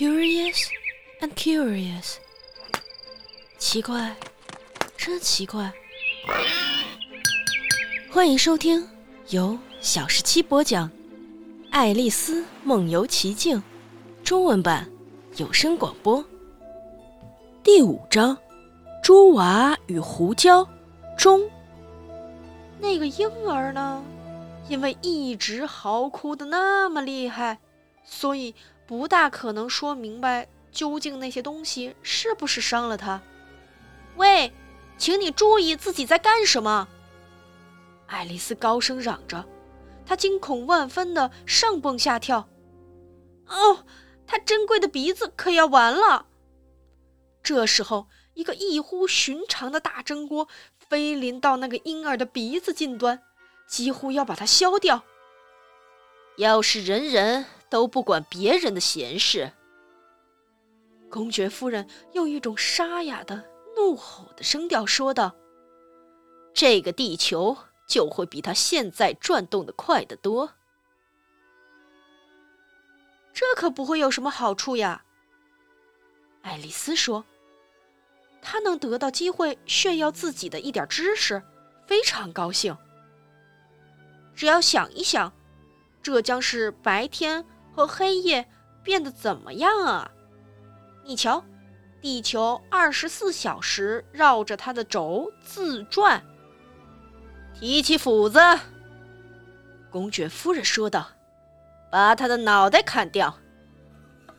Curious and curious，奇怪，真奇怪。欢迎收听由小十七播讲《爱丽丝梦游奇境》中文版有声广播第五章：猪娃与胡椒中。那个婴儿呢？因为一直嚎哭的那么厉害，所以不大可能说明白究竟那些东西是不是伤了他。喂，请你注意自己在干什么！爱丽丝高声嚷着，她惊恐万分的上蹦下跳。哦，她珍贵的鼻子可要完了！这时候，一个异乎寻常的大蒸锅飞临到那个婴儿的鼻子近端。几乎要把它消掉。要是人人都不管别人的闲事，公爵夫人用一种沙哑的怒吼的声调说道：“这个地球就会比它现在转动的快得多。”这可不会有什么好处呀。”爱丽丝说，“她能得到机会炫耀自己的一点知识，非常高兴。”只要想一想，这将是白天和黑夜变得怎么样啊？你瞧，地球二十四小时绕着它的轴自转。提起斧子，公爵夫人说道：“把他的脑袋砍掉。”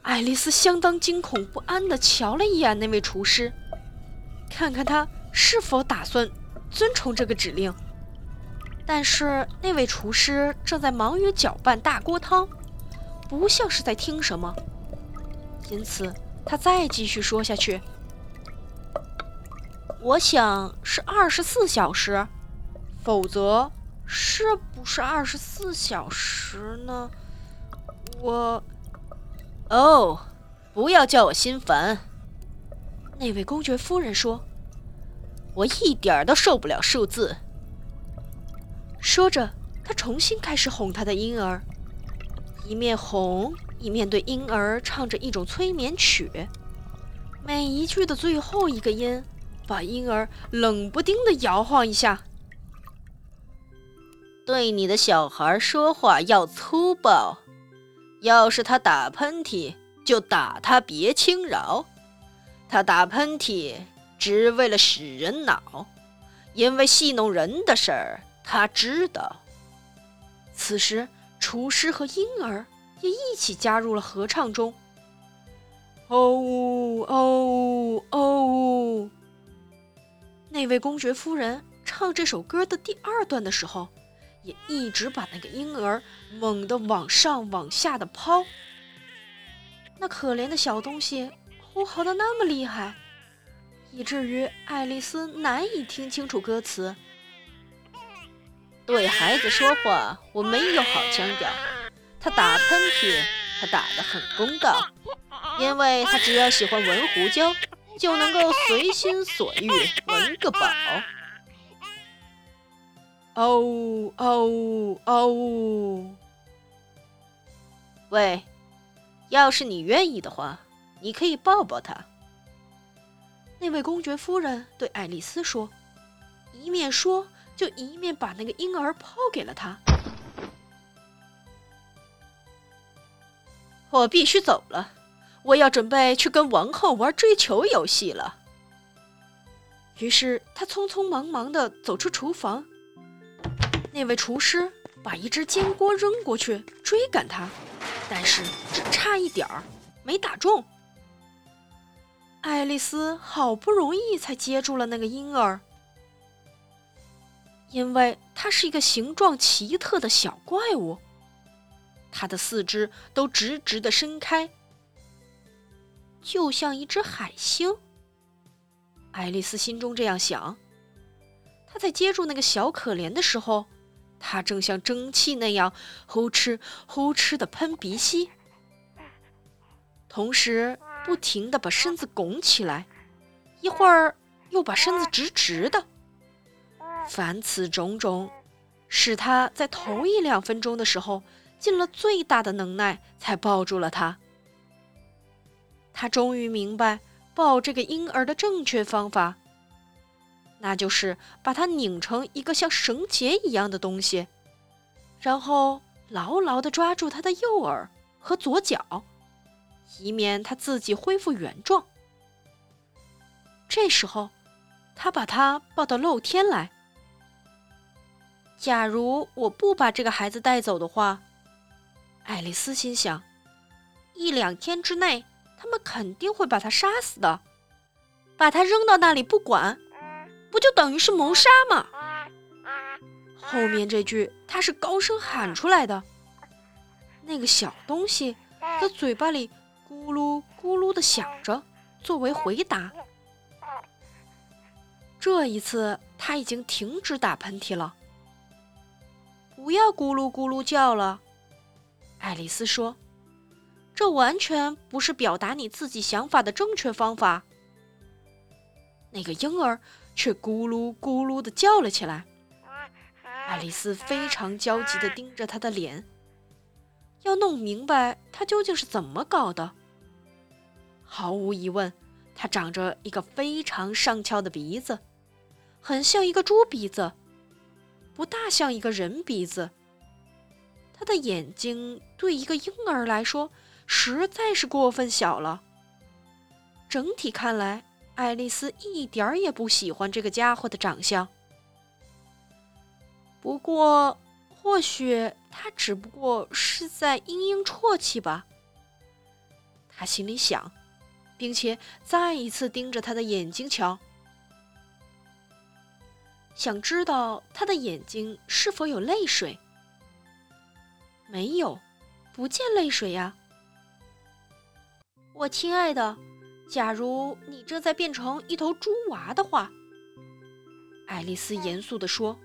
爱丽丝相当惊恐不安地瞧了一眼那位厨师，看看他是否打算遵从这个指令。但是那位厨师正在忙于搅拌大锅汤，不像是在听什么。因此，他再继续说下去：“我想是二十四小时，否则是不是二十四小时呢？我……哦，不要叫我心烦。”那位公爵夫人说：“我一点儿都受不了数字。”说着，他重新开始哄他的婴儿，一面哄一面对婴儿唱着一种催眠曲。每一句的最后一个音，把婴儿冷不丁的摇晃一下。对你的小孩说话要粗暴，要是他打喷嚏，就打他，别轻饶。他打喷嚏只为了使人恼，因为戏弄人的事儿。他知道。此时，厨师和婴儿也一起加入了合唱中。哦呜哦呜哦呜！那位公爵夫人唱这首歌的第二段的时候，也一直把那个婴儿猛地往上往下的抛。那可怜的小东西呼嚎的那么厉害，以至于爱丽丝难以听清楚歌词。对孩子说话，我没有好腔调。他打喷嚏，他打得很公道，因为他只要喜欢闻胡椒，就能够随心所欲闻个饱。哦哦哦！喂，要是你愿意的话，你可以抱抱他。那位公爵夫人对爱丽丝说，一面说。就一面把那个婴儿抛给了他。我必须走了，我要准备去跟王后玩追球游戏了。于是他匆匆忙忙的走出厨房。那位厨师把一只煎锅扔过去追赶他，但是只差一点儿，没打中。爱丽丝好不容易才接住了那个婴儿。因为它是一个形状奇特的小怪物，它的四肢都直直的伸开，就像一只海星。爱丽丝心中这样想。她在接住那个小可怜的时候，它正像蒸汽那样呼哧呼哧的喷鼻息，同时不停的把身子拱起来，一会儿又把身子直直的。凡此种种，使他在头一两分钟的时候尽了最大的能耐，才抱住了他。他终于明白抱这个婴儿的正确方法，那就是把它拧成一个像绳结一样的东西，然后牢牢地抓住他的右耳和左脚，以免他自己恢复原状。这时候，他把他抱到露天来。假如我不把这个孩子带走的话，爱丽丝心想，一两天之内。他们肯定会把他杀死的，把他扔到那里不管，不就等于是谋杀吗？后面这句他是高声喊出来的，那个小东西的嘴巴里咕噜咕噜的响着，作为回答。这一次他已经停止打喷嚏了，不要咕噜咕噜叫了，爱丽丝说。这完全不是表达你自己想法的正确方法。那个婴儿却咕噜咕噜地叫了起来。爱丽丝非常焦急地盯着他的脸，要弄明白他究竟是怎么搞的。毫无疑问，他长着一个非常上翘的鼻子，很像一个猪鼻子，不大像一个人鼻子。他的眼睛对一个婴儿来说。实在是过分小了。整体看来，爱丽丝一点也不喜欢这个家伙的长相。不过，或许他只不过是在嘤嘤啜泣吧。他心里想，并且再一次盯着他的眼睛瞧，想知道他的眼睛是否有泪水。没有，不见泪水呀。我亲爱的，假如你正在变成一头猪娃的话，爱丽丝严肃地说：“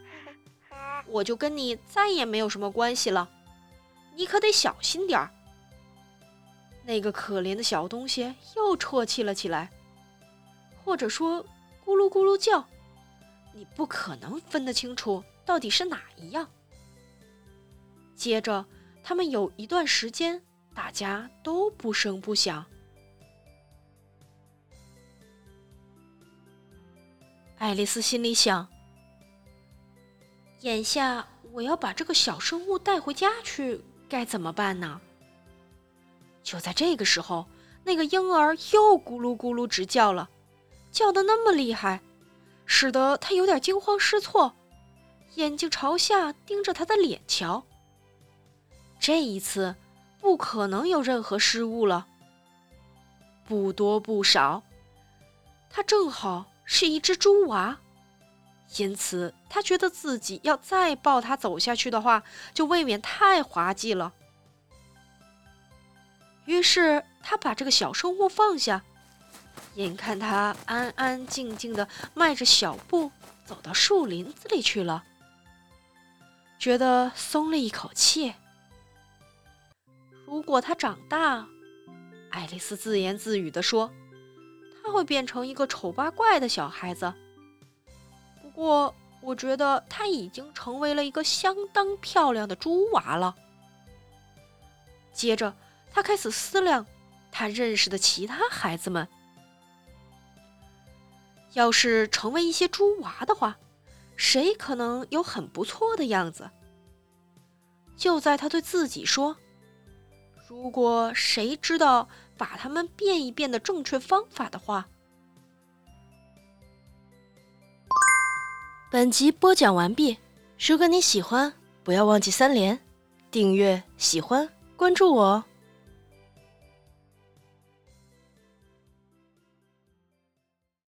我就跟你再也没有什么关系了，你可得小心点儿。”那个可怜的小东西又啜泣了起来，或者说咕噜咕噜叫，你不可能分得清楚到底是哪一样。接着，他们有一段时间大家都不声不响。爱丽丝心里想：“眼下我要把这个小生物带回家去，该怎么办呢？”就在这个时候，那个婴儿又咕噜咕噜直叫了，叫得那么厉害，使得他有点惊慌失措，眼睛朝下盯着他的脸瞧。这一次不可能有任何失误了。不多不少，他正好。是一只猪娃，因此他觉得自己要再抱他走下去的话，就未免太滑稽了。于是他把这个小生物放下，眼看他安安静静的迈着小步走到树林子里去了，觉得松了一口气。如果他长大，爱丽丝自言自语地说。他会变成一个丑八怪的小孩子。不过，我觉得他已经成为了一个相当漂亮的猪娃了。接着，他开始思量他认识的其他孩子们，要是成为一些猪娃的话，谁可能有很不错的样子？就在他对自己说：“如果谁知道。”把它们变一变的正确方法的话，本集播讲完毕。如果你喜欢，不要忘记三连、订阅、喜欢、关注我哦。